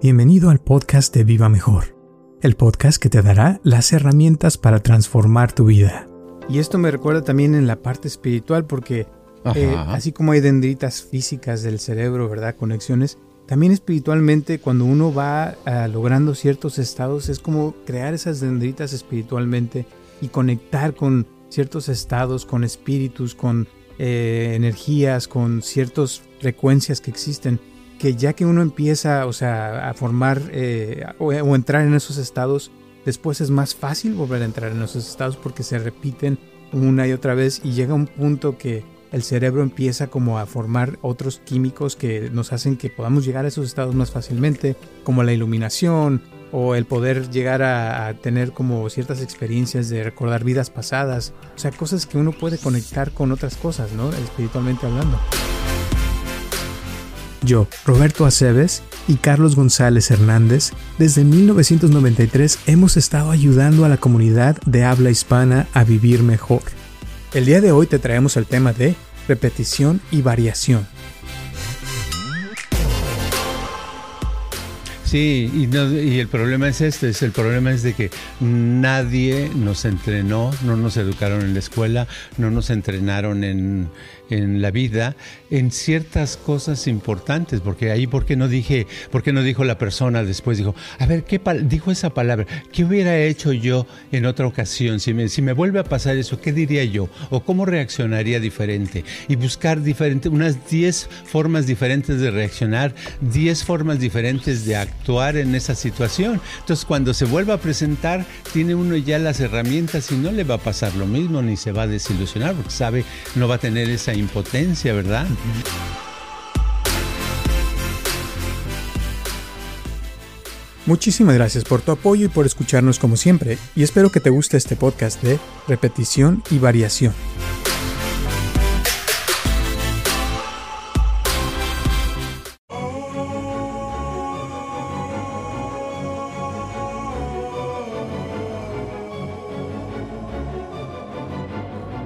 Bienvenido al podcast de Viva Mejor, el podcast que te dará las herramientas para transformar tu vida. Y esto me recuerda también en la parte espiritual porque eh, así como hay dendritas físicas del cerebro, ¿verdad? Conexiones, también espiritualmente cuando uno va ah, logrando ciertos estados es como crear esas dendritas espiritualmente y conectar con ciertos estados, con espíritus, con eh, energías, con ciertas frecuencias que existen que ya que uno empieza, o sea, a formar eh, o, entrar en esos estados, después es más fácil volver a entrar en esos estados porque se repiten una y otra vez y llega un punto que el cerebro empieza como a formar otros químicos que nos hacen que podamos llegar a esos estados más fácilmente, como la iluminación o el poder llegar a, a tener como ciertas experiencias de recordar vidas pasadas, o sea, cosas que uno puede conectar con otras cosas, ¿no? Espiritualmente hablando. Yo, Roberto Aceves y Carlos González Hernández, desde 1993 hemos estado ayudando a la comunidad de habla hispana a vivir mejor. El día de hoy te traemos el tema de repetición y variación. Sí, y, el problema es este, es el problema es de que nadie nos entrenó, no nos educaron en la escuela, no nos entrenaron en, en la vida en ciertas cosas importantes, porque ahí, ¿por qué no dije, por qué no dijo la persona después? Dijo, a ver, ¿qué dijo esa palabra? ¿Qué hubiera hecho yo en otra ocasión? Si me, si me vuelve a pasar eso, ¿qué diría yo? ¿O cómo reaccionaría diferente? Y buscar diferente, unas 10 formas diferentes de reaccionar, 10 formas diferentes de actuar en esa situación. Entonces, cuando se vuelva a presentar, tiene uno ya las herramientas y no le va a pasar lo mismo, ni se va a desilusionar, porque sabe, no va a tener esa impotencia, ¿verdad? Muchísimas gracias por tu apoyo y por escucharnos como siempre, y espero que te guste este podcast de repetición y variación.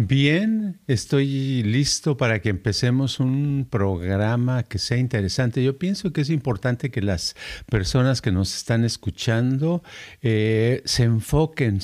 Bien, estoy listo para que empecemos un programa que sea interesante. Yo pienso que es importante que las personas que nos están escuchando eh, se enfoquen,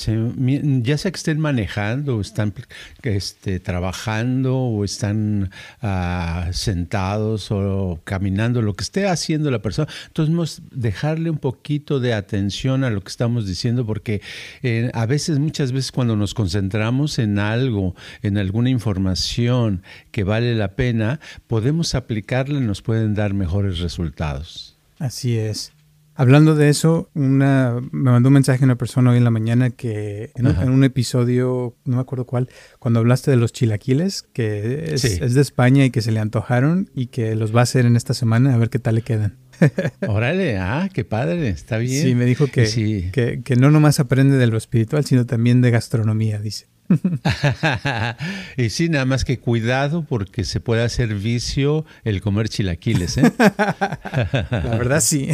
ya sea que estén manejando, están este, trabajando, o están ah, sentados o caminando, lo que esté haciendo la persona. Entonces, dejarle un poquito de atención a lo que estamos diciendo, porque eh, a veces, muchas veces, cuando nos concentramos en algo, en alguna información que vale la pena, podemos aplicarla y nos pueden dar mejores resultados. Así es. Hablando de eso, una, me mandó un mensaje una persona hoy en la mañana que en, un episodio, no me acuerdo cuál, cuando hablaste de los chilaquiles, que es, es, de España y que se le antojaron y que los va a hacer en esta semana a ver qué tal le quedan. Órale, ah, qué padre, está bien. Sí, me dijo que, sí. que, que no nomás aprende de lo espiritual, sino también de gastronomía, dice. y sí, nada más que cuidado porque se puede hacer vicio el comer chilaquiles. ¿eh? La verdad sí.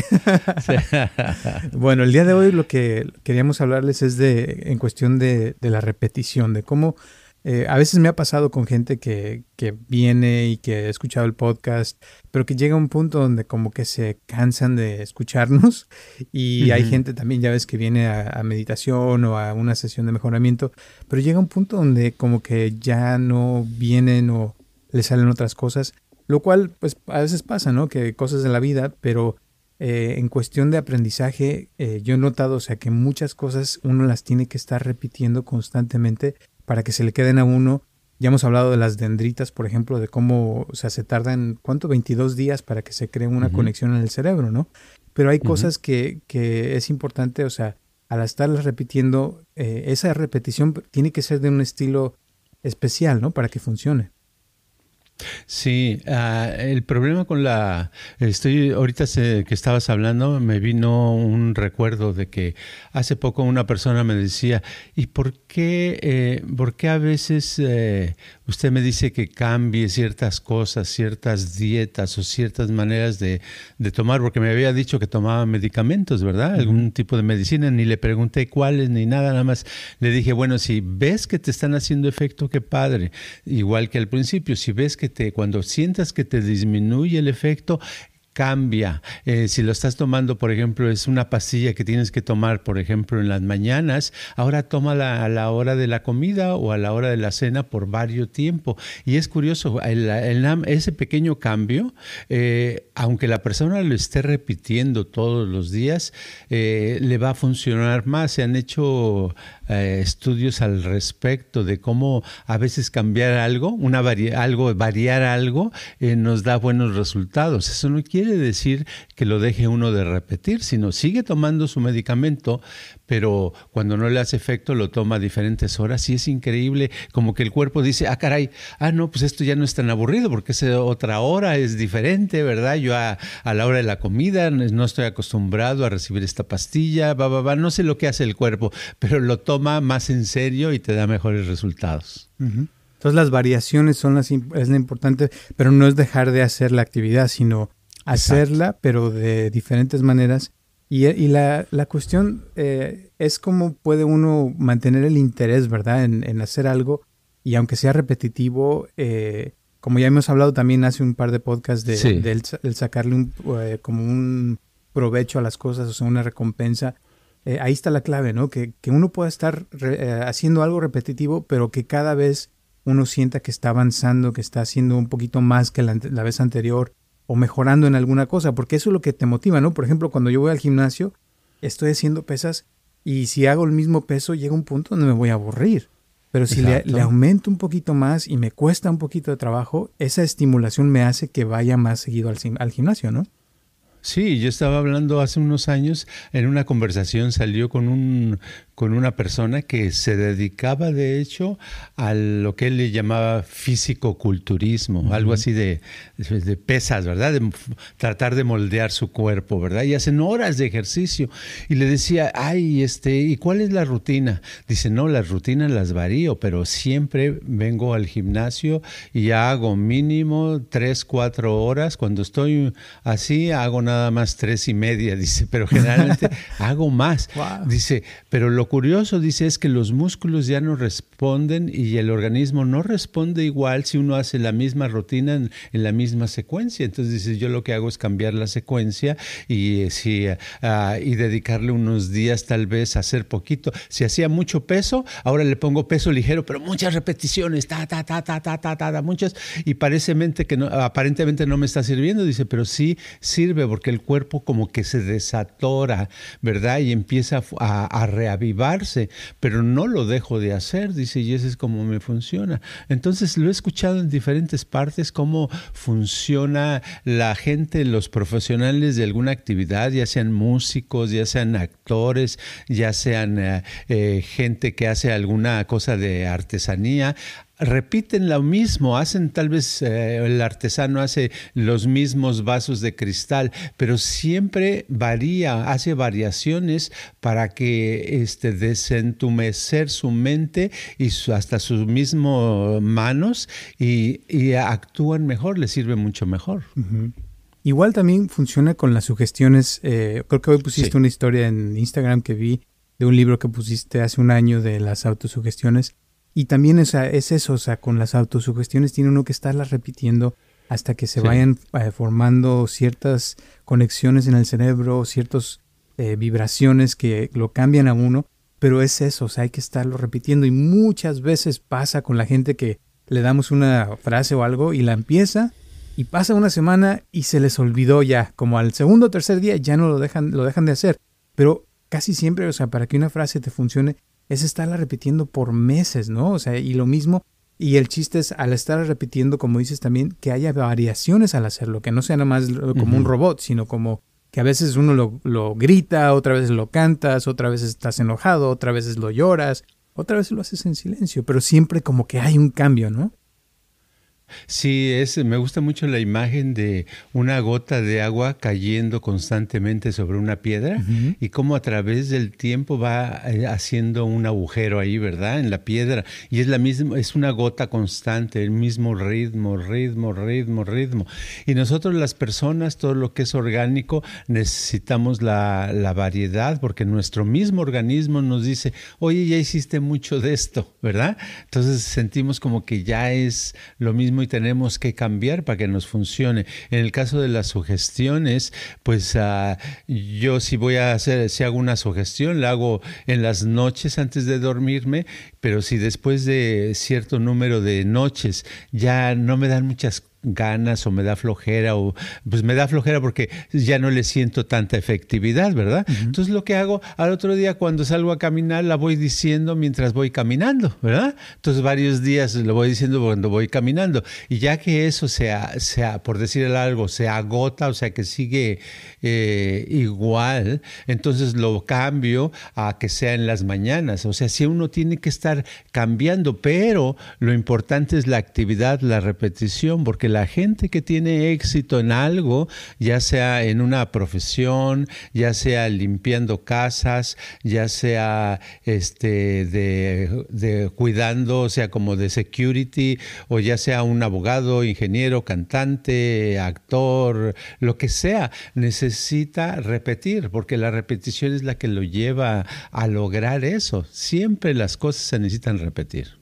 bueno, el día de hoy lo que queríamos hablarles es de en cuestión de, de la repetición, de cómo eh, a veces me ha pasado con gente que, que, viene y que ha escuchado el podcast, pero que llega a un punto donde como que se cansan de escucharnos y hay gente también, ya ves, que viene a, meditación o a una sesión de mejoramiento, pero llega un punto donde como que ya no vienen o le salen otras cosas, lo cual pues a veces pasa, ¿no? Que cosas de la vida, pero eh, en cuestión de aprendizaje eh, yo he notado, o sea, que muchas cosas uno las tiene que estar repitiendo constantemente para que se le queden a uno. Ya hemos hablado de las dendritas, por ejemplo, de cómo o sea, se tardan, ¿cuánto? 22 días para que se cree una conexión en el cerebro, ¿no? Pero hay cosas que, que, es importante, o sea, al estarlas repitiendo, eh, esa repetición tiene que ser de un estilo especial, ¿no? Para que funcione. Sí, uh, el problema con la... Estoy, ahorita que estabas hablando, me vino un recuerdo de que hace poco una persona me decía, ¿y por qué, eh, por qué a veces eh, usted me dice que cambie ciertas cosas, ciertas dietas o ciertas maneras de, de, tomar? Porque me había dicho que tomaba medicamentos, ¿verdad? Algún tipo de medicina, ni le pregunté cuáles ni nada, nada más le dije, bueno, si ves que te están haciendo efecto, qué padre. Igual que al principio, si ves que cuando sientas que te disminuye el efecto, cambia. Eh, si lo estás tomando, por ejemplo, es una pastilla que tienes que tomar, por ejemplo, en las mañanas, ahora tómala a la hora de la comida o a la hora de la cena por varios tiempo. Y es curioso, ese pequeño cambio, eh, aunque la persona lo esté repitiendo todos los días, eh, le va a funcionar más. Se han hecho estudios al respecto de cómo a veces cambiar algo, una algo, variar algo, nos da buenos resultados. Eso no quiere decir que lo deje uno de repetir, sino sigue tomando su medicamento, pero cuando no le hace efecto lo toma a diferentes horas y es increíble, como que el cuerpo dice, ah, caray, ah, no, pues esto ya no es tan aburrido porque es otra hora, es diferente, ¿verdad? Yo a, la hora de la comida no estoy acostumbrado a recibir esta pastilla, va, va, va, no sé lo que hace el cuerpo, pero lo toma más en serio y te da mejores resultados. Entonces las variaciones son las es lo importante, pero no es dejar de hacer la actividad, sino hacerla, pero de diferentes maneras. Y, y la, la, cuestión eh, es cómo puede uno mantener el interés, ¿verdad?, en, en hacer algo. Y aunque sea repetitivo, eh, como ya hemos hablado también hace un par de podcasts de, el, sacarle un, eh, como un provecho a las cosas, o sea, una recompensa. ahí está la clave, ¿no? Que, que uno pueda estar haciendo algo repetitivo, pero que cada vez uno sienta que está avanzando, que está haciendo un poquito más que la, la vez anterior, o mejorando en alguna cosa, porque eso es lo que te motiva, ¿no? Por ejemplo, cuando yo voy al gimnasio, estoy haciendo pesas y si hago el mismo peso, llega un punto donde me voy a aburrir. Pero si le, aumento un poquito más y me cuesta un poquito de trabajo, esa estimulación me hace que vaya más seguido al, al gimnasio, ¿no? Sí, yo estaba hablando hace unos años, en una conversación salió con un, con una persona que se dedicaba de hecho a lo que él le llamaba físico-culturismo, algo así de, de, pesas, ¿verdad? De tratar de moldear su cuerpo, ¿verdad? Y hacen horas de ejercicio. Y le decía, ay, este, ¿y cuál es la rutina? Dice, no, las rutinas las varío, pero siempre vengo al gimnasio y hago mínimo tres, cuatro horas. Cuando estoy así, hago nada más tres y media, dice, pero generalmente hago más. Dice, pero lo curioso, dice, es que los músculos ya no responden y el organismo no responde igual si uno hace la misma rutina en, la misma secuencia. Entonces dice, yo lo que hago es cambiar la secuencia y, eh, si, ah, y dedicarle unos días tal vez a hacer poquito. Si hacía mucho peso, ahora le pongo peso ligero, pero muchas repeticiones, ta, ta, ta, ta, ta, ta, ta, muchas, y aparentemente no me está sirviendo, dice, pero sí sirve porque el cuerpo como que se desatora, ¿verdad? Y empieza a, a pero no lo dejo de hacer, dice, y ese es como me funciona. Entonces lo he escuchado en diferentes partes, cómo funciona la gente, los profesionales de alguna actividad, ya sean músicos, ya sean actores, ya sean eh, eh, gente que hace alguna cosa de artesanía repiten lo mismo, hacen tal vez eh, el artesano hace los mismos vasos de cristal, pero siempre varía, hace variaciones para que este desentumecer su mente y hasta sus mismos manos y, actúan mejor, les sirve mucho mejor. Igual también funciona con las sugestiones. Eh, creo que hoy pusiste una historia en Instagram que vi de un libro que pusiste hace un año de las autosugestiones y también es, es eso, o sea, con las autosugestiones tiene uno que estarlas repitiendo hasta que se vayan eh, formando ciertas conexiones en el cerebro, ciertas eh, vibraciones que lo cambian a uno, pero es eso, o sea, hay que estarlo repitiendo. Y muchas veces pasa con la gente que le damos una frase o algo y la empieza y pasa una semana y se les olvidó ya, como al segundo o tercer día ya no lo dejan, lo dejan de hacer, pero casi siempre, o sea, para que una frase te funcione, es estarla repitiendo por meses, ¿no? O sea, y lo mismo, y el chiste es al estar repitiendo, como dices también, que haya variaciones al hacerlo, que no sea nada más como un robot, sino como que a veces uno lo, lo, grita, otra vez lo cantas, otra vez estás enojado, otra vez lo lloras, otra vez lo haces en silencio, pero siempre como que hay un cambio, ¿no? Sí, es, me gusta mucho la imagen de una gota de agua cayendo constantemente sobre una piedra y cómo a través del tiempo va eh, haciendo un agujero ahí, ¿verdad? En la piedra. Y es la misma, es una gota constante, el mismo ritmo, ritmo, ritmo, ritmo. Y nosotros las personas, todo lo que es orgánico, necesitamos la, la variedad porque nuestro mismo organismo nos dice, oye, ya hiciste mucho de esto, ¿verdad? Entonces sentimos como que ya es lo mismo y tenemos que cambiar para que nos funcione. En el caso de las sugestiones, pues uh, yo si voy a hacer, si hago una sugestión, la hago en las noches antes de dormirme, pero si después de cierto número de noches ya no me dan muchas ganas o me da flojera o pues me da flojera porque ya no le siento tanta efectividad, ¿verdad? Entonces lo que hago al otro día cuando salgo a caminar la voy diciendo mientras voy caminando, ¿verdad? Entonces varios días lo voy diciendo cuando voy caminando y ya que eso sea, sea por decir algo, se agota, o sea que sigue eh, igual, entonces lo cambio a que sea en las mañanas, o sea, si uno tiene que estar cambiando, pero lo importante es la actividad, la repetición, porque la gente que tiene éxito en algo, ya sea en una profesión, ya sea limpiando casas, ya sea este, de, cuidando, o sea, como de security, o ya sea un abogado, ingeniero, cantante, actor, lo que sea, necesita repetir, porque la repetición es la que lo lleva a lograr eso. Siempre las cosas se necesitan repetir.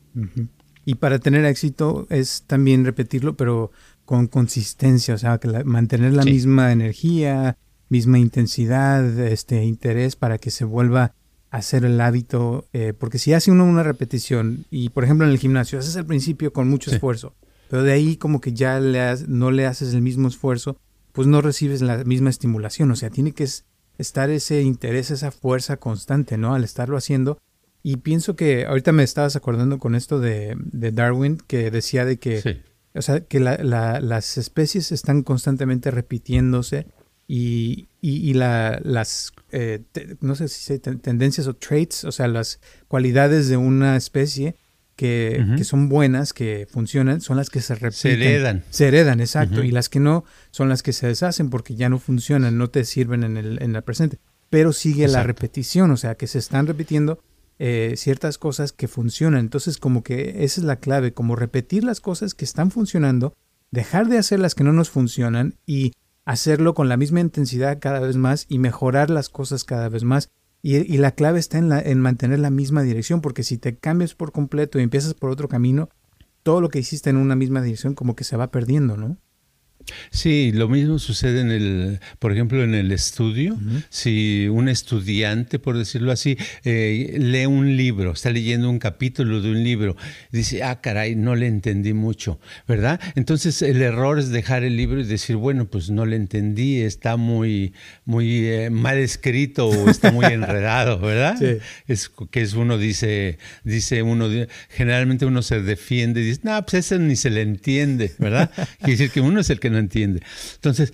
Y para tener éxito es también repetirlo, pero con consistencia, o sea, que mantener la misma energía, misma intensidad, este interés para que se vuelva a hacer el hábito, eh, porque si hace uno una repetición y por ejemplo en el gimnasio haces al principio con mucho esfuerzo, pero de ahí como que ya le no le haces el mismo esfuerzo, pues no recibes la misma estimulación, o sea, tiene que estar ese interés, esa fuerza constante, ¿no? Al estarlo haciendo. Y pienso que ahorita me estabas acordando con esto de, de Darwin, que decía de que o sea, que las especies están constantemente repitiéndose y, las, eh, no sé si se tendencias o traits, o sea, las cualidades de una especie que, son buenas, que funcionan, son las que se repiten. Se heredan. Se heredan, exacto. Y las que no son las que se deshacen porque ya no funcionan, no te sirven en el, en el presente. Pero sigue la repetición, o sea, que se están repitiendo eh, ciertas cosas que funcionan. Entonces, como que esa es la clave, como repetir las cosas que están funcionando, dejar de hacer las que no nos funcionan y hacerlo con la misma intensidad cada vez más y mejorar las cosas cada vez más. Y, la clave está en, la, en mantener la misma dirección, porque si te cambias por completo y empiezas por otro camino, todo lo que hiciste en una misma dirección como que se va perdiendo, ¿no? Sí, lo mismo sucede en el, por ejemplo, en el estudio. Si un estudiante, por decirlo así, eh, lee un libro, está leyendo un capítulo de un libro, dice, ah, caray, no le entendí mucho, ¿verdad? Entonces el error es dejar el libro y decir, bueno, pues no le entendí, está muy, muy eh, mal escrito o está muy enredado, ¿verdad? Sí. Es que es uno dice, dice uno, generalmente uno se defiende y dice, no, pues ese ni se le entiende, ¿verdad? Quiere decir que uno es el que no entiende. Entonces,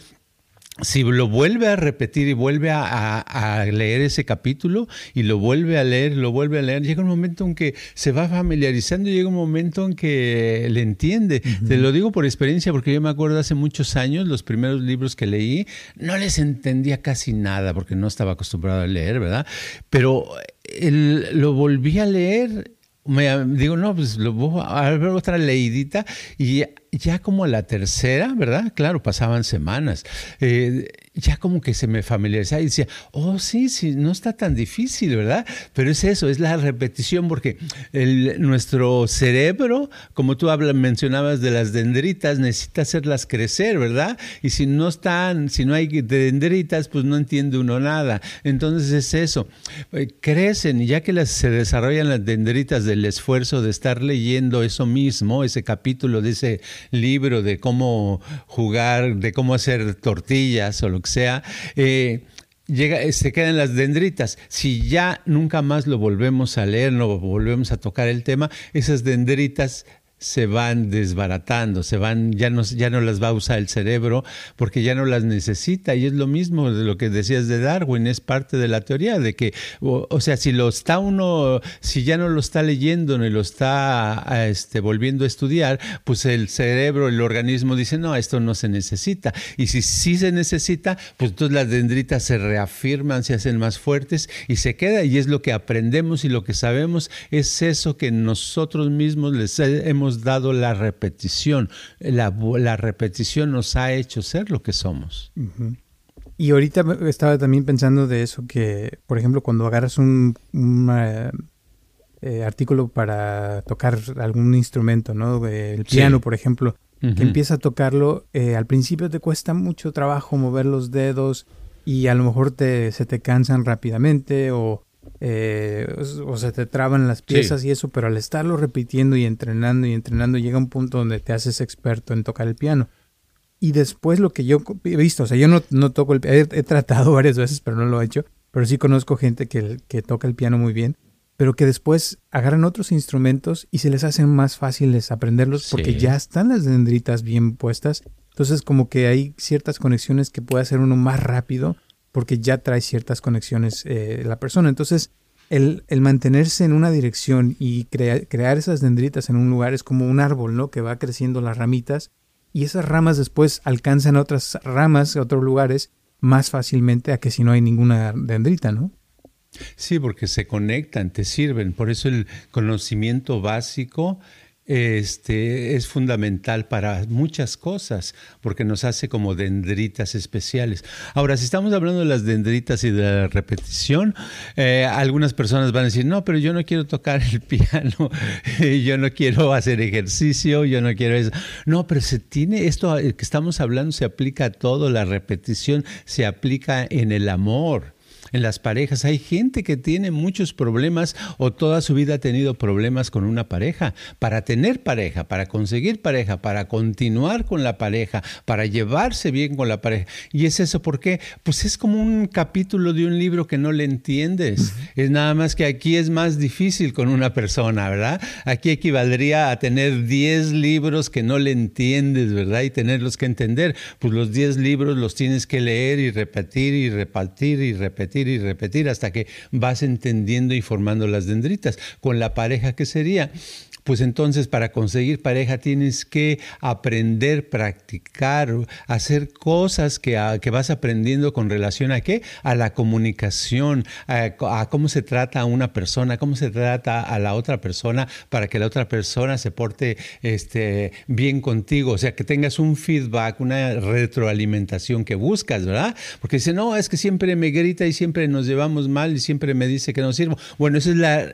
si lo vuelve a repetir y vuelve a, leer ese capítulo y lo vuelve a leer, lo vuelve a leer, llega un momento en que se va familiarizando, llega un momento en que le entiende. Te lo digo por experiencia porque yo me acuerdo hace muchos años, los primeros libros que leí, no les entendía casi nada porque no estaba acostumbrado a leer, ¿verdad? Pero lo volví a leer me digo, no, pues lo voy a ver otra leidita y ya como la tercera, ¿verdad? Claro, pasaban semanas. Eh, ya como que se me familiarizaba y decía, oh, sí, sí, no está tan difícil, ¿verdad? Pero es eso, es la repetición, porque nuestro cerebro, como tú hablas, mencionabas de las dendritas, necesita hacerlas crecer, ¿verdad? Y si no están, si no hay dendritas, pues no entiende uno nada. Entonces es eso, eh, crecen y ya que se desarrollan las dendritas del esfuerzo de estar leyendo eso mismo, ese capítulo de ese libro de cómo jugar, de cómo hacer tortillas o lo que sea, eh, llega, eh, se quedan las dendritas. Si ya nunca más lo volvemos a leer, no volvemos a tocar el tema, esas dendritas se van desbaratando, se van, ya no, ya no las va a usar el cerebro porque ya no las necesita. Y es lo mismo de lo que decías de Darwin, es parte de la teoría de que, o, sea, si lo está uno, si ya no lo está leyendo ni lo está este, volviendo a estudiar, pues el cerebro, el organismo dice, no, esto no se necesita. Y si sí se necesita, pues entonces las dendritas se reafirman, se hacen más fuertes y se queda. Y es lo que aprendemos y lo que sabemos, es eso que nosotros mismos les hemos dado la repetición. La, repetición nos ha hecho ser lo que somos. Y ahorita estaba también pensando de eso, que por ejemplo cuando agarras un, eh, eh, artículo para tocar algún instrumento, ¿no? El piano, por ejemplo, que empieza a tocarlo, eh, al principio te cuesta mucho trabajo mover los dedos y a lo mejor te, se te cansan rápidamente o eh, o se te traban las piezas y eso, pero al estarlo repitiendo y entrenando y entrenando llega un punto donde te haces experto en tocar el piano. Y después lo que yo he visto, o sea, yo no, no toco el piano, he, tratado varias veces, pero no lo he hecho, pero sí conozco gente que, que toca el piano muy bien, pero que después agarran otros instrumentos y se les hacen más fáciles aprenderlos porque ya están las dendritas bien puestas. Entonces como que hay ciertas conexiones que puede hacer uno más rápido porque ya trae ciertas conexiones eh, la persona. Entonces, el, mantenerse en una dirección y crear esas dendritas en un lugar es como un árbol, ¿no? Que va creciendo las ramitas y esas ramas después alcanzan otras ramas, otros lugares, más fácilmente a que si no hay ninguna dendrita, ¿no? Sí, porque se conectan, te sirven. Por eso el conocimiento básico este, es fundamental para muchas cosas, porque nos hace como dendritas especiales. Ahora, si estamos hablando de las dendritas y de la repetición, eh, algunas personas van a decir, no, pero yo no quiero tocar el piano, yo no quiero hacer ejercicio, yo no quiero eso. No, pero se tiene, esto que estamos hablando se aplica a todo, la repetición se aplica en el amor en las parejas. Hay gente que tiene muchos problemas o toda su vida ha tenido problemas con una pareja. Para tener pareja, para conseguir pareja, para continuar con la pareja, para llevarse bien con la pareja. Y es eso, ¿por qué? Pues es como un capítulo de un libro que no le entiendes. Es nada más que aquí es más difícil con una persona, ¿verdad? Aquí equivaldría a tener 10 libros que no le entiendes, ¿verdad? Y tenerlos que entender. Pues los 10 libros los tienes que leer y repetir y repartir y repetir y repetir hasta que vas entendiendo y formando las dendritas. Con la pareja, ¿qué sería? pues entonces para conseguir pareja tienes que aprender, practicar, hacer cosas que, que vas aprendiendo con relación a qué? A la comunicación, a, cómo se trata a una persona, cómo se trata a la otra persona para que la otra persona se porte este, bien contigo, o sea, que tengas un feedback, una retroalimentación que buscas, ¿verdad? Porque dice, no, es que siempre me grita y siempre nos llevamos mal y siempre me dice que no sirvo. Bueno, esa es la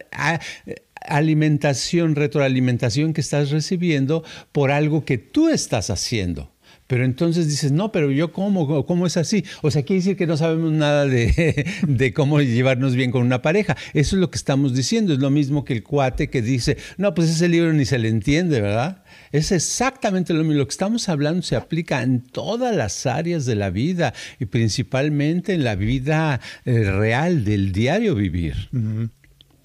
alimentación, retroalimentación que estás recibiendo por algo que tú estás haciendo. Pero entonces dices, no, pero yo cómo, cómo es así. O sea, quiere decir que no sabemos nada de, de, cómo llevarnos bien con una pareja. Eso es lo que estamos diciendo. Es lo mismo que el cuate que dice, no, pues ese libro ni se le entiende, ¿verdad? Es exactamente lo mismo. Lo que estamos hablando se aplica en todas las áreas de la vida y principalmente en la vida eh, real del diario vivir.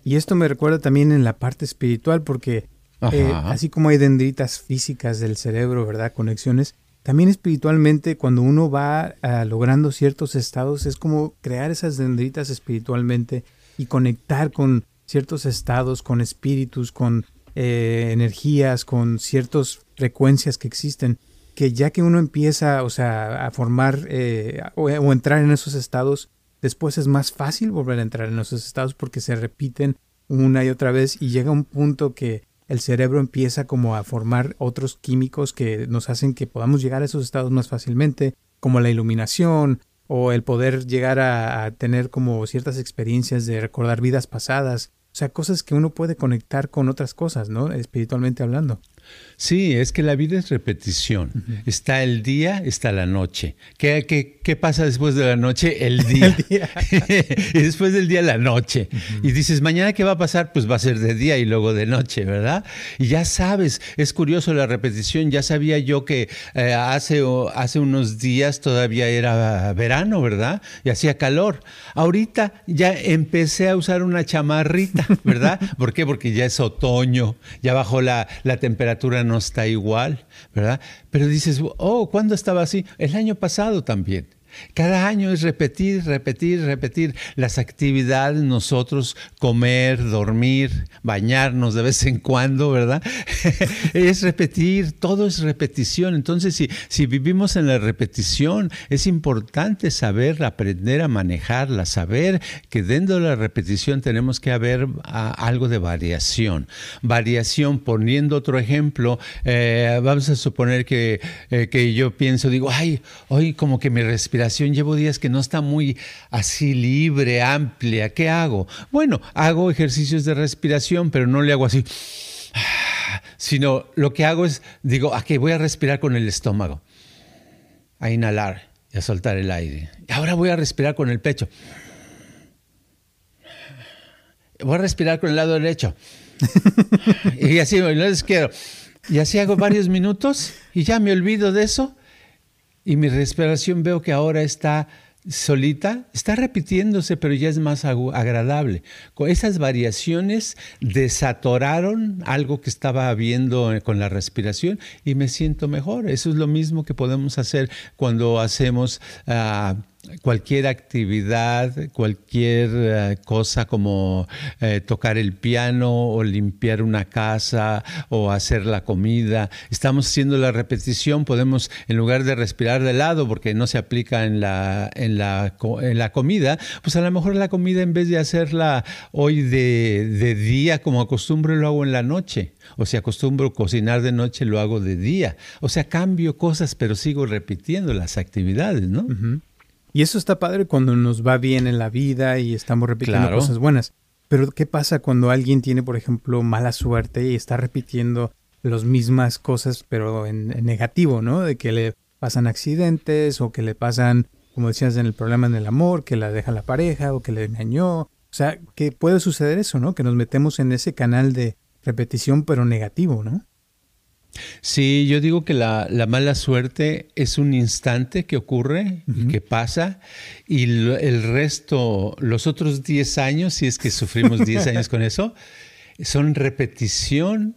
Y esto me recuerda también en la parte espiritual, porque eh, así como hay dendritas físicas del cerebro, ¿verdad? Conexiones, también espiritualmente, cuando uno va ah, logrando ciertos estados, es como crear esas dendritas espiritualmente y conectar con ciertos estados, con espíritus, con eh, energías, con ciertas frecuencias que existen, que ya que uno empieza, o sea, a formar eh, o entrar en esos estados, Después es más fácil volver a entrar en esos estados porque se repiten una y otra vez y llega un punto que el cerebro empieza como a formar otros químicos que nos hacen que podamos llegar a esos estados más fácilmente, como la iluminación o el poder llegar a, tener como ciertas experiencias de recordar vidas pasadas, o sea, cosas que uno puede conectar con otras cosas, ¿no? Espiritualmente hablando. Sí, es que la vida es repetición. Está el día, está la noche. ¿Qué, qué, qué pasa después de la noche? El día. y después del día, la noche. Y dices, mañana qué va a pasar? Pues va a ser de día y luego de noche, ¿verdad? Y ya sabes, es curioso la repetición. Ya sabía yo que eh, hace, hace unos días todavía era verano, ¿verdad? Y hacía calor. Ahorita ya empecé a usar una chamarrita, ¿verdad? ¿Por qué? Porque ya es otoño, ya bajó la, la temperatura no está igual, ¿verdad? Pero dices, oh, ¿cuándo estaba así? El año pasado también. Cada año es repetir, repetir, repetir las actividades, nosotros comer, dormir, bañarnos de vez en cuando, ¿verdad? es repetir, todo es repetición. Entonces, si, si vivimos en la repetición, es importante saber, aprender a manejarla, saber que dentro de la repetición tenemos que haber algo de variación. Variación, poniendo otro ejemplo, eh, vamos a suponer que, eh, que yo pienso, digo, ay, hoy como que mi respiración llevo días que no está muy así libre, amplia. ¿Qué hago? Bueno, hago ejercicios de respiración, pero no le hago así, sino lo que hago es, digo, aquí voy a respirar con el estómago, a inhalar y a soltar el aire. Ahora voy a respirar con el pecho. Voy a respirar con el lado derecho. y así, no les quiero. Y así hago varios minutos y ya me olvido de eso y mi respiración veo que ahora está solita, está repitiéndose, pero ya es más agradable. Con esas variaciones desatoraron algo que estaba habiendo con la respiración y me siento mejor. Eso es lo mismo que podemos hacer cuando hacemos... Ah, cualquier actividad, cualquier eh, cosa como eh, tocar el piano o limpiar una casa o hacer la comida. Estamos haciendo la repetición, podemos en lugar de respirar de lado porque no se aplica en la, en la, en la comida, pues a lo mejor la comida en vez de hacerla hoy de, de día como acostumbro lo hago en la noche. O si acostumbro cocinar de noche lo hago de día. O sea, cambio cosas pero sigo repitiendo las actividades, ¿no? Y eso está padre cuando nos va bien en la vida y estamos repitiendo cosas buenas. Pero ¿qué pasa cuando alguien tiene, por ejemplo, mala suerte y está repitiendo las mismas cosas, pero en, negativo, ¿no? De que le pasan accidentes o que le pasan, como decías, en el problema en el amor, que la deja la pareja o que le engañó. O sea, que puede suceder eso, ¿no? Que nos metemos en ese canal de repetición, pero negativo, ¿no? Sí, yo digo que la, mala suerte es un instante que ocurre, que pasa, y el resto, los otros 10 años, si es que sufrimos 10 años con eso, son repetición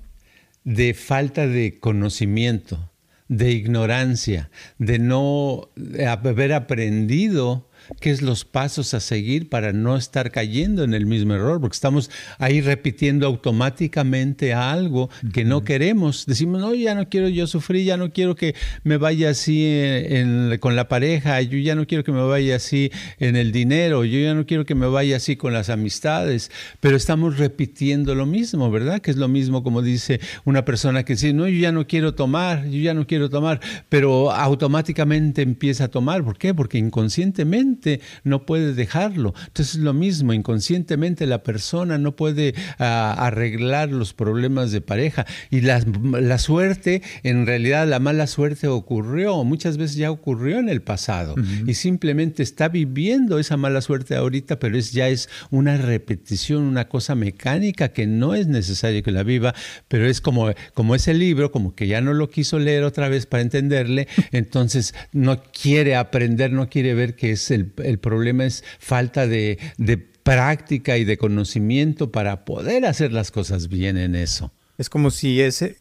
de falta de conocimiento, de ignorancia, de no haber aprendido qué es los pasos a seguir para no estar cayendo en el mismo error, porque estamos ahí repitiendo automáticamente algo que no queremos. Decimos, no, ya no quiero yo sufrir, ya no quiero que me vaya así con la pareja, yo ya no quiero que me vaya así en el dinero, yo ya no quiero que me vaya así con las amistades, pero estamos repitiendo lo mismo, ¿verdad? Que es lo mismo como dice una persona que dice, no, yo ya no quiero tomar, yo ya no quiero tomar, pero automáticamente empieza a tomar. ¿Por qué? Porque inconscientemente no puede dejarlo. Entonces es lo mismo, inconscientemente la persona no puede ah, arreglar los problemas de pareja. Y la, suerte, en realidad la mala suerte ocurrió, muchas veces ya ocurrió en el pasado. Y simplemente está viviendo esa mala suerte ahorita, pero es, ya es una repetición, una cosa mecánica que no es necesario que la viva, pero es como, como ese libro, como que ya no lo quiso leer otra vez para entenderle, entonces no quiere aprender, no quiere ver que es el el, problema es falta de, práctica y de conocimiento para poder hacer las cosas bien en eso. Es como si ese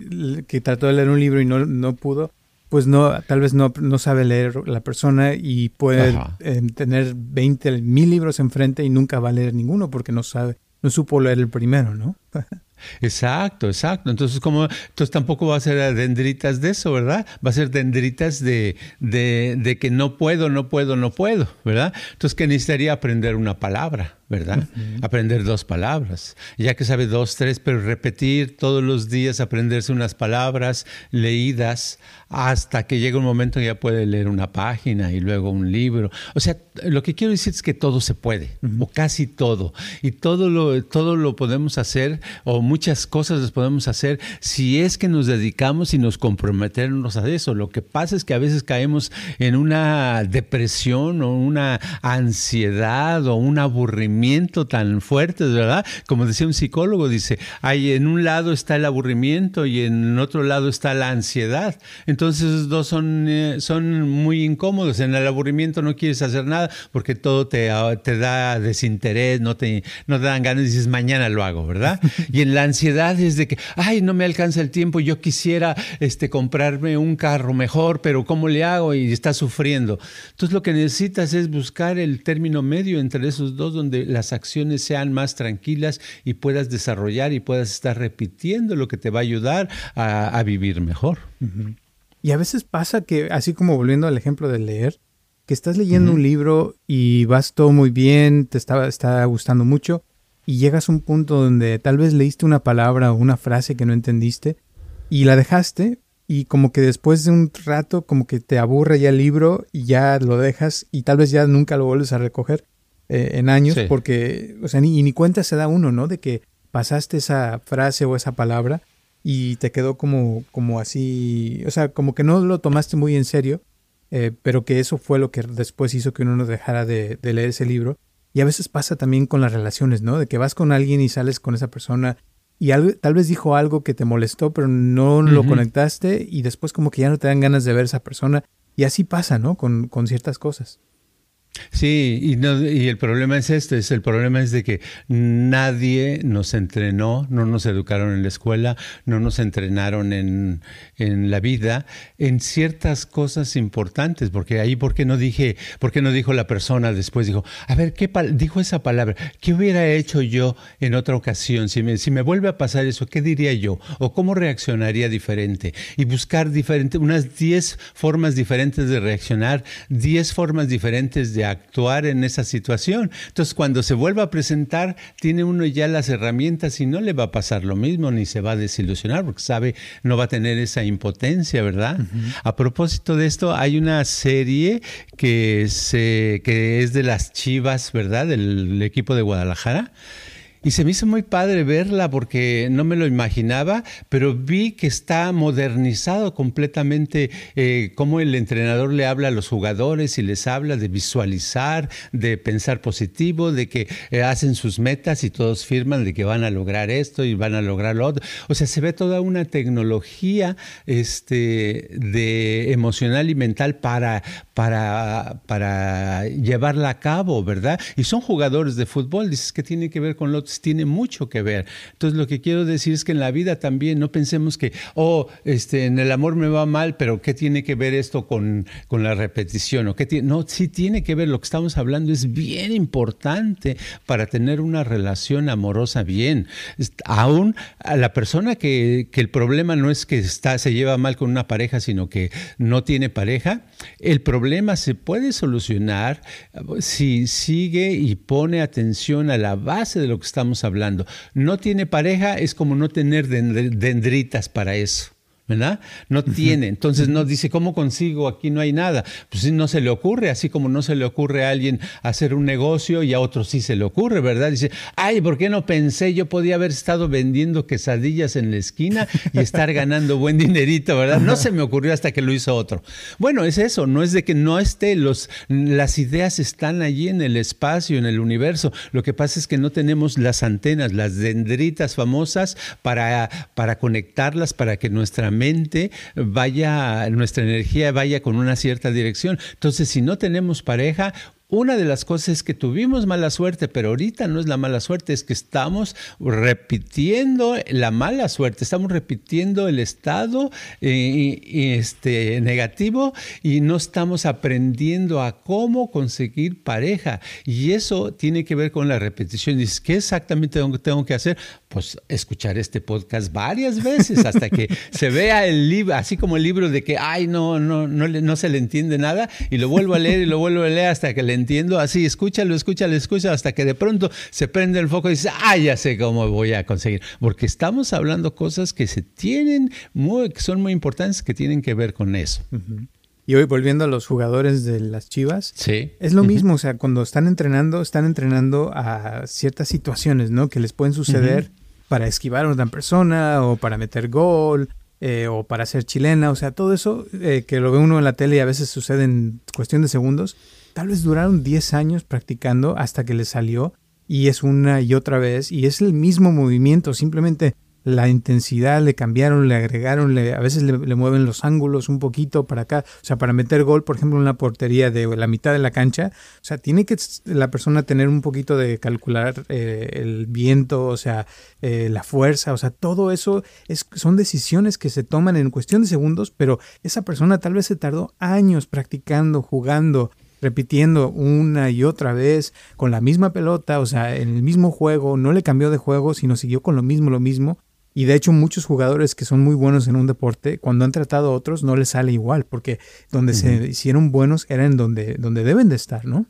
que trató de leer un libro y no, no pudo, pues no, tal vez no, no sabe leer la persona y puede eh, tener 20 mil libros enfrente y nunca va a leer ninguno porque no sabe, no supo leer el primero, ¿no? Exacto, exacto. Entonces, como, entonces tampoco va a ser dendritas de eso, ¿verdad? Va a ser dendritas de, de, de que no puedo, no puedo, no puedo, ¿verdad? Entonces, que necesitaría aprender una palabra. ¿Verdad? Aprender dos palabras. Ya que sabe dos, tres, pero repetir todos los días, aprenderse unas palabras leídas hasta que llega un momento que ya puede leer una página y luego un libro. O sea, lo que quiero decir es que todo se puede, o casi todo. Y todo lo, todo lo podemos hacer, o muchas cosas las podemos hacer, si es que nos dedicamos y nos comprometemos a eso. Lo que pasa es que a veces caemos en una depresión o una ansiedad o un aburrimiento aburrimiento tan fuertes, ¿verdad? Como decía un psicólogo, dice, hay en un lado está el aburrimiento y en otro lado está la ansiedad. Entonces esos dos son, eh, son muy incómodos. En el aburrimiento no quieres hacer nada porque todo te, te da desinterés, no te, no te dan ganas y dices, mañana lo hago, ¿verdad? y en la ansiedad es de que, ay, no me alcanza el tiempo, yo quisiera este, comprarme un carro mejor, pero ¿cómo le hago? Y estás sufriendo. Entonces lo que necesitas es buscar el término medio entre esos dos donde las acciones sean más tranquilas y puedas desarrollar y puedas estar repitiendo lo que te va a ayudar a, vivir mejor. Y a veces pasa que, así como volviendo al ejemplo de leer, que estás leyendo un libro y vas todo muy bien, te está, está gustando mucho, y llegas a un punto donde tal vez leíste una palabra o una frase que no entendiste y la dejaste y como que después de un rato como que te aburre ya el libro y ya lo dejas y tal vez ya nunca lo vuelves a recoger eh, en años porque, o sea, ni, ni cuenta se da uno, ¿no? De que pasaste esa frase o esa palabra y te quedó como, como así, o sea, como que no lo tomaste muy en serio, eh, pero que eso fue lo que después hizo que uno no dejara de, leer ese libro. Y a veces pasa también con las relaciones, ¿no? De que vas con alguien y sales con esa persona y tal vez dijo algo que te molestó, pero no lo conectaste y después como que ya no te dan ganas de ver a esa persona. Y así pasa, ¿no? Con, con ciertas cosas. Sí, y, no, y el problema es este, es el problema es de que nadie nos entrenó, no nos educaron en la escuela, no nos entrenaron en, en la vida en ciertas cosas importantes, porque ahí, ¿por qué no dije, por qué no dijo la persona después? Dijo, a ver, ¿qué dijo esa palabra? ¿Qué hubiera hecho yo en otra ocasión? Si me, si me vuelve a pasar eso, ¿qué diría yo? ¿O cómo reaccionaría diferente? Y buscar diferente, unas 10 formas diferentes de reaccionar, 10 formas diferentes de actuar en esa situación. Entonces, cuando se vuelva a presentar, tiene uno ya las herramientas y no le va a pasar lo mismo, ni se va a desilusionar, porque sabe, no va a tener esa impotencia, ¿verdad? A propósito de esto, hay una serie que, se, que es de las Chivas, ¿verdad? Del equipo de Guadalajara. Y se me hizo muy padre verla porque no me lo imaginaba, pero vi que está modernizado completamente eh, cómo el entrenador le habla a los jugadores y les habla de visualizar, de pensar positivo, de que eh, hacen sus metas y todos firman de que van a lograr esto y van a lograr lo otro. O sea, se ve toda una tecnología este, de emocional y mental para, para, para llevarla a cabo, ¿verdad? Y son jugadores de fútbol, dices que tiene que ver con tiene mucho que ver. Entonces lo que quiero decir es que en la vida también no pensemos que, oh, este, en el amor me va mal, pero ¿qué tiene que ver esto con, con la repetición? ¿O qué no, sí tiene que ver, lo que estamos hablando es bien importante para tener una relación amorosa bien. Aún a la persona que, que el problema no es que está, se lleva mal con una pareja, sino que no tiene pareja, el problema se puede solucionar si sigue y pone atención a la base de lo que está estamos hablando. No tiene pareja es como no tener dendritas para eso. ¿Verdad? No tiene. Entonces no dice, ¿cómo consigo? Aquí no hay nada. Pues no se le ocurre, así como no se le ocurre a alguien hacer un negocio y a otro sí se le ocurre, ¿verdad? Dice, ay, ¿por qué no pensé? Yo podía haber estado vendiendo quesadillas en la esquina y estar ganando buen dinerito, ¿verdad? No se me ocurrió hasta que lo hizo otro. Bueno, es eso, no es de que no esté, los, las ideas están allí en el espacio, en el universo. Lo que pasa es que no tenemos las antenas, las dendritas famosas para, para conectarlas, para que nuestra mente vaya, nuestra energía vaya con una cierta dirección. Entonces, si no tenemos pareja, una de las cosas es que tuvimos mala suerte, pero ahorita no es la mala suerte, es que estamos repitiendo la mala suerte, estamos repitiendo el estado eh, este, negativo y no estamos aprendiendo a cómo conseguir pareja. Y eso tiene que ver con la repetición. Dices, ¿qué exactamente tengo que hacer? Pues escuchar este podcast varias veces hasta que se vea el libro, así como el libro de que, ay, no, no, no, no se le entiende nada, y lo vuelvo a leer y lo vuelvo a leer hasta que le entiendo así, escúchalo, escúchalo, escúchalo, hasta que de pronto se prende el foco y dice, ah, ya sé cómo voy a conseguir. Porque estamos hablando cosas que se tienen, muy, que son muy importantes, que tienen que ver con eso. Y hoy volviendo a los jugadores de las Chivas, sí. es lo mismo, o sea, cuando están entrenando, están entrenando a ciertas situaciones, ¿no? Que les pueden suceder para esquivar a una persona o para meter gol eh, o para ser chilena, o sea, todo eso eh, que lo ve uno en la tele y a veces sucede en cuestión de segundos, tal vez duraron 10 años practicando hasta que les salió y es una y otra vez y es el mismo movimiento, simplemente la intensidad le cambiaron, le agregaron, le, a veces le, mueven los ángulos un poquito para acá, o sea, para meter gol, por ejemplo, en una portería de la mitad de la cancha, o sea, tiene que la persona tener un poquito de calcular eh, el viento, o sea, eh, la fuerza, o sea, todo eso es, son decisiones que se toman en cuestión de segundos, pero esa persona tal vez se tardó años practicando, jugando, repitiendo una y otra vez con la misma pelota, o sea, en el mismo juego, no le cambió de juego, sino siguió con lo mismo, lo mismo. Y de hecho muchos jugadores que son muy buenos en un deporte, cuando han tratado a otros no les sale igual, porque donde se hicieron buenos eran donde, donde deben de estar, ¿no?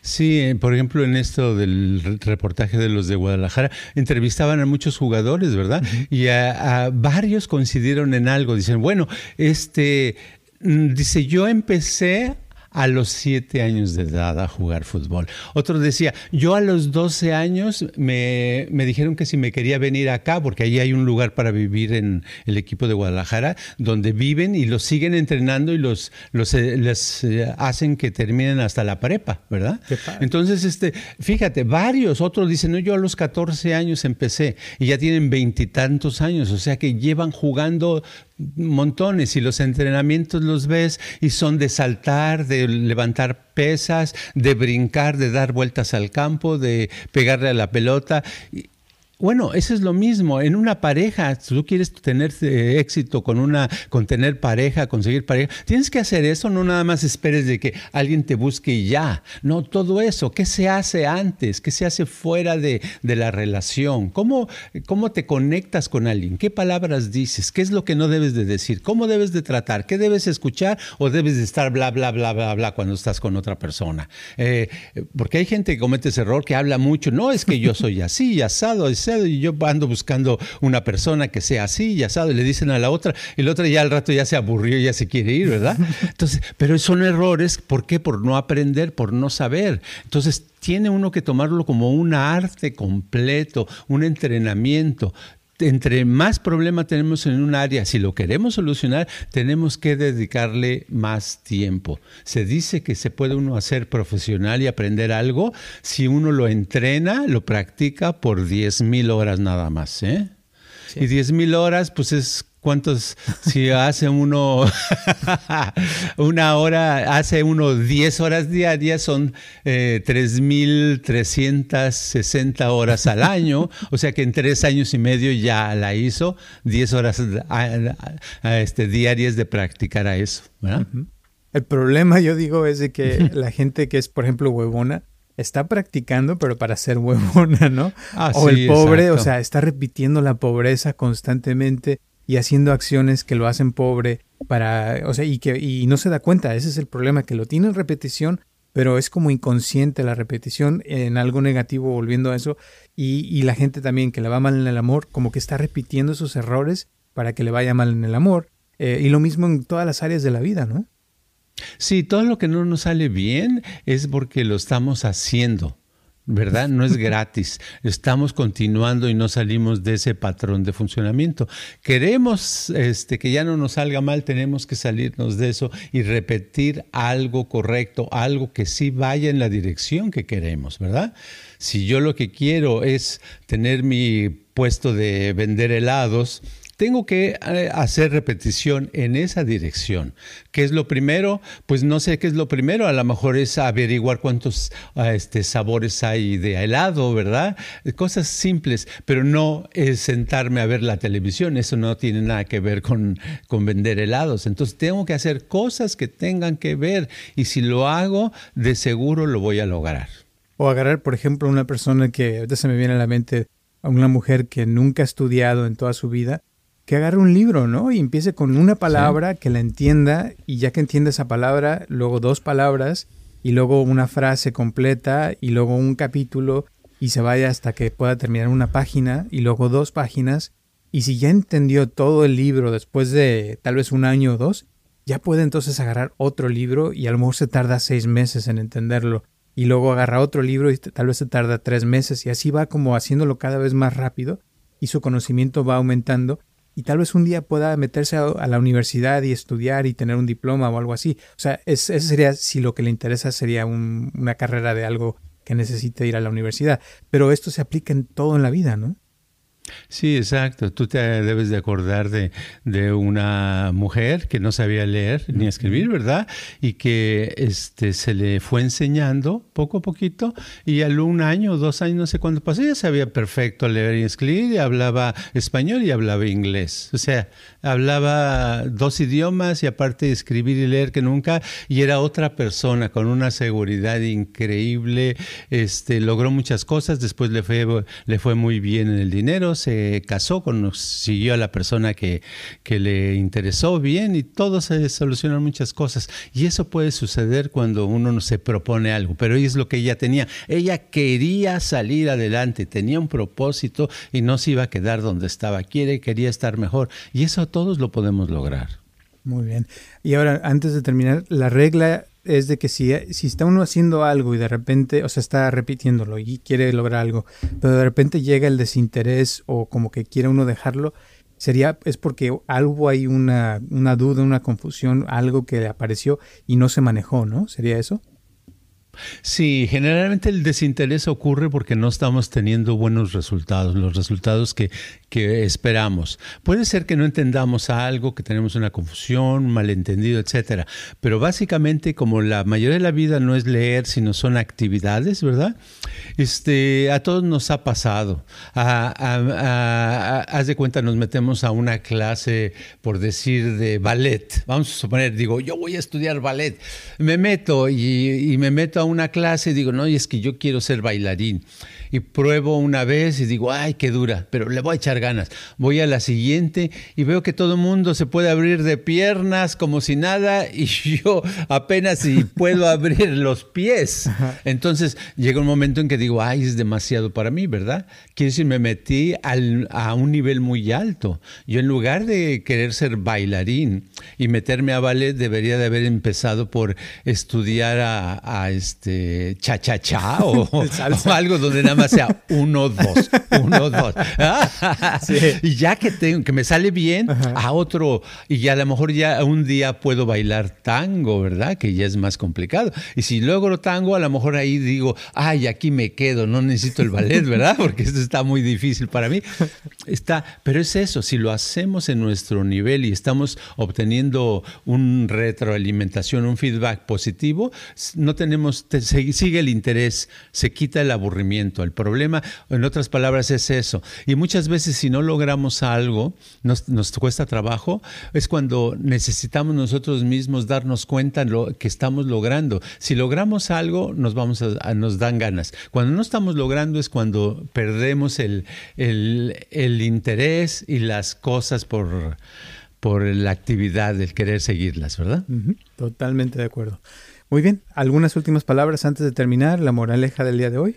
Sí, eh, por ejemplo, en esto del reportaje de los de Guadalajara, entrevistaban a muchos jugadores, ¿verdad? Y a, a, varios coincidieron en algo. Dicen, bueno, este, mm, dice, yo empecé a los siete años de edad a jugar fútbol. Otro decía, yo a los 12 años me, dijeron que si me quería venir acá, porque ahí hay un lugar para vivir en el equipo de Guadalajara, donde viven y los siguen entrenando y los, los eh, les eh, hacen que terminen hasta la prepa, ¿verdad? Entonces, este, fíjate, varios, otros dicen, no, yo a los 14 años empecé y ya tienen veintitantos años, o sea que llevan jugando montones y los entrenamientos los ves y son de saltar, de levantar pesas, de brincar, de dar vueltas al campo, de pegarle a la pelota. Bueno, eso es lo mismo. En una pareja, si tú quieres tener eh, éxito con una, con tener pareja, conseguir pareja, tienes que hacer eso, no nada más esperes de que alguien te busque y ya. No, todo eso. ¿Qué se hace antes? ¿Qué se hace fuera de, de la relación? ¿Cómo, ¿Cómo te conectas con alguien? ¿Qué palabras dices? ¿Qué es lo que no debes de decir? ¿Cómo debes de tratar? ¿Qué debes escuchar o debes de estar bla, bla, bla, bla, bla cuando estás con otra persona? Eh, porque hay gente que comete ese error, que habla mucho. No, es que yo soy así, asado, y yo ando buscando una persona que sea así, ya sabes, le dicen a la otra y la otra ya al rato ya se aburrió, ya se quiere ir, ¿verdad? Entonces, pero son errores, ¿por qué? Por no aprender, por no saber. Entonces, tiene uno que tomarlo como un arte completo, un entrenamiento entre más problema tenemos en un área, si lo queremos solucionar, tenemos que dedicarle más tiempo. Se dice que se puede uno hacer profesional y aprender algo si uno lo entrena, lo practica por 10 mil horas nada más. ¿eh? Y 10 mil horas, pues es ¿Cuántos? Si hace uno una hora, hace uno 10 horas diarias, son eh, 3.360 horas al año. O sea que en tres años y medio ya la hizo, 10 horas este, diarias de practicar a eso. El problema, yo digo, es de que la gente que es, por ejemplo, huevona, está practicando, pero para ser huevona, ¿no? Ah, o el pobre, o sea, está repitiendo la pobreza constantemente y haciendo acciones que lo hacen pobre para, o sea, y que y no se da cuenta, ese es el problema, que lo tiene en repetición, pero es como inconsciente la repetición en algo negativo volviendo a eso y, la gente también que le va mal en el amor, como que está repitiendo esos errores para que le vaya mal en el amor eh, y lo mismo en todas las áreas de la vida, ¿no? Sí, todo lo que no nos sale bien es porque lo estamos haciendo. ¿Verdad? No es gratis. Estamos continuando y no salimos de ese patrón de funcionamiento. Queremos este, que ya no nos salga mal, tenemos que salirnos de eso y repetir algo correcto, algo que sí vaya en la dirección que queremos, ¿verdad? Si yo lo que quiero es tener mi puesto de vender helados, tengo que eh, hacer repetición en esa dirección. ¿Qué es lo primero? Pues no sé qué es lo primero. A lo mejor es averiguar cuántos ah, este, sabores hay de helado, ¿verdad? Cosas simples, pero no es sentarme a ver la televisión. Eso no tiene nada que ver con, con vender helados. Entonces tengo que hacer cosas que tengan que ver y si lo hago, de seguro lo voy a lograr. O agarrar, por ejemplo, una persona que ahorita se me viene a la mente, a una mujer que nunca ha estudiado en toda su vida que agarre un libro, ¿no? Y empiece con una palabra, que la entienda, y ya que entiende esa palabra, luego dos palabras, y luego una frase completa, y luego un capítulo, y se vaya hasta que pueda terminar una página, y luego dos páginas, y si ya entendió todo el libro después de tal vez un año o dos, ya puede entonces agarrar otro libro, y a lo mejor se tarda seis meses en entenderlo, y luego agarra otro libro y tal vez se tarda tres meses, y así va como haciéndolo cada vez más rápido, y su conocimiento va aumentando, y tal vez un día pueda meterse a, la universidad y estudiar y tener un diploma o algo así. O sea, ese sería si lo que le interesa sería una carrera de algo que necesite ir a la universidad. Pero esto se aplica en todo en la vida, ¿no? Sí, exacto. Tú te debes de acordar de, de, una mujer que no sabía leer ni escribir, ¿verdad? Y que este, se le fue enseñando poco a poquito y al un año o dos años, no sé cuándo pasó, ya sabía perfecto leer y escribir y hablaba español y hablaba inglés. O sea, hablaba dos idiomas y aparte de escribir y leer que nunca y era otra persona con una seguridad increíble. Este, logró muchas cosas, después le fue, le fue muy bien en el dinero se casó, siguió a la persona que, que le interesó bien y todo se solucionan muchas cosas. Y eso puede suceder cuando uno no se propone algo, pero es lo que ella tenía. Ella quería salir adelante, tenía un propósito y no se iba a quedar donde estaba. Quiere, quería estar mejor. Y eso todos lo podemos lograr. Muy bien. Y ahora, antes de terminar, la regla es de que si, si está uno haciendo algo y de repente, o sea, está repitiéndolo y quiere lograr algo, pero de repente llega el desinterés o como que quiere uno dejarlo, sería, es porque algo hay una, una duda, una confusión, algo que apareció y no se manejó, ¿no? ¿Sería eso? Sí, generalmente el desinterés ocurre porque no estamos teniendo buenos resultados, los resultados que, que esperamos. Puede ser que no entendamos algo, que tenemos una confusión, malentendido, etcétera. Pero básicamente, como la mayoría de la vida no es leer, sino son actividades, ¿verdad? Este, a todos nos ha pasado. haz de cuenta, nos metemos a una clase, por decir, de ballet. Vamos a suponer, digo, yo voy a estudiar ballet. Me meto y, y me meto a una clase digo, no, y es que yo quiero ser bailarín y pruebo una vez y digo, ay, qué dura, pero le voy a echar ganas. Voy a la siguiente y veo que todo el mundo se puede abrir de piernas como si nada y yo apenas si puedo abrir los pies. Entonces llega un momento en que digo, ay, es demasiado para mí, ¿verdad? Quiero decir, me metí a un nivel muy alto. Yo en lugar de querer ser bailarín y meterme a ballet, debería de haber empezado por estudiar a, este cha-cha-cha o, o algo donde nada más sea uno, dos, uno, dos. Y ya que tengo, que me sale bien, a otro, y ya a lo mejor ya un día puedo bailar tango, ¿verdad? Que ya es más complicado. Y si logro tango, a lo mejor ahí digo, ay, aquí me quedo, no necesito el ballet, ¿verdad? Porque esto está muy difícil para mí. Está, pero es eso, si lo hacemos en nuestro nivel y estamos obteniendo un retroalimentación, un feedback positivo, no tenemos, sigue el interés, se quita el aburrimiento, el problema, en otras palabras, es eso. Y muchas veces si no logramos algo, nos, nos cuesta trabajo, es cuando necesitamos nosotros mismos darnos cuenta lo que estamos logrando. Si logramos algo, nos, vamos a, nos dan ganas. Cuando no estamos logrando es cuando perdemos el, interés y las cosas por, por la actividad, el querer seguirlas, ¿verdad? Totalmente de acuerdo. Muy bien, ¿algunas últimas palabras antes de terminar la moraleja del día de hoy?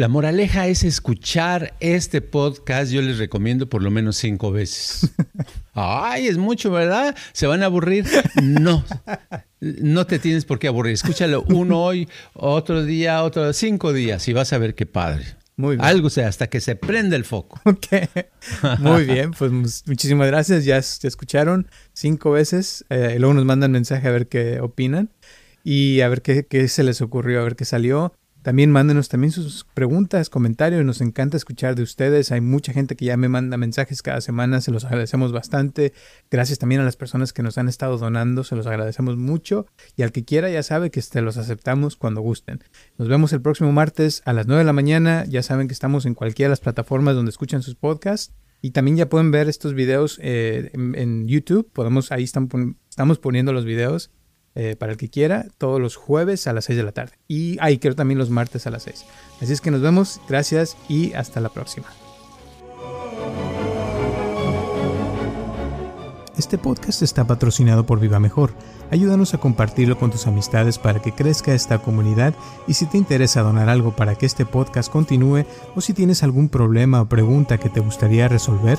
La moraleja es escuchar este podcast. Yo les recomiendo por lo menos cinco veces. Ay, es mucho, ¿verdad? ¿Se van a aburrir? No, no te tienes por qué aburrir. Escúchalo uno hoy, otro día, otro cinco días y vas a ver qué padre. Muy bien. Algo sea, hasta que se prenda el foco. Ok. Muy bien, pues muchísimas gracias. Ya, escucharon cinco veces. Eh, luego nos mandan mensaje a ver qué opinan y a ver qué, qué se les ocurrió, a ver qué salió. También mándenos también sus preguntas, comentarios, nos encanta escuchar de ustedes. Hay mucha gente que ya me manda mensajes cada semana, se los agradecemos bastante. Gracias también a las personas que nos han estado donando, se los agradecemos mucho. Y al que quiera ya sabe que los aceptamos cuando gusten. Nos vemos el próximo martes a las 9 de la mañana. Ya saben que estamos en cualquiera de las plataformas donde escuchan sus podcasts. Y también ya pueden ver estos videos eh, en, YouTube. Podemos, ahí estamos poniendo los videos eh, para el que quiera, todos los jueves a las 6 de la tarde. Y ahí quiero también los martes a las 6. Así es que nos vemos, gracias y hasta la próxima. Este podcast está patrocinado por Viva Mejor. Ayúdanos a compartirlo con tus amistades para que crezca esta comunidad y si te interesa donar algo para que este podcast continúe o si tienes algún problema o pregunta que te gustaría resolver,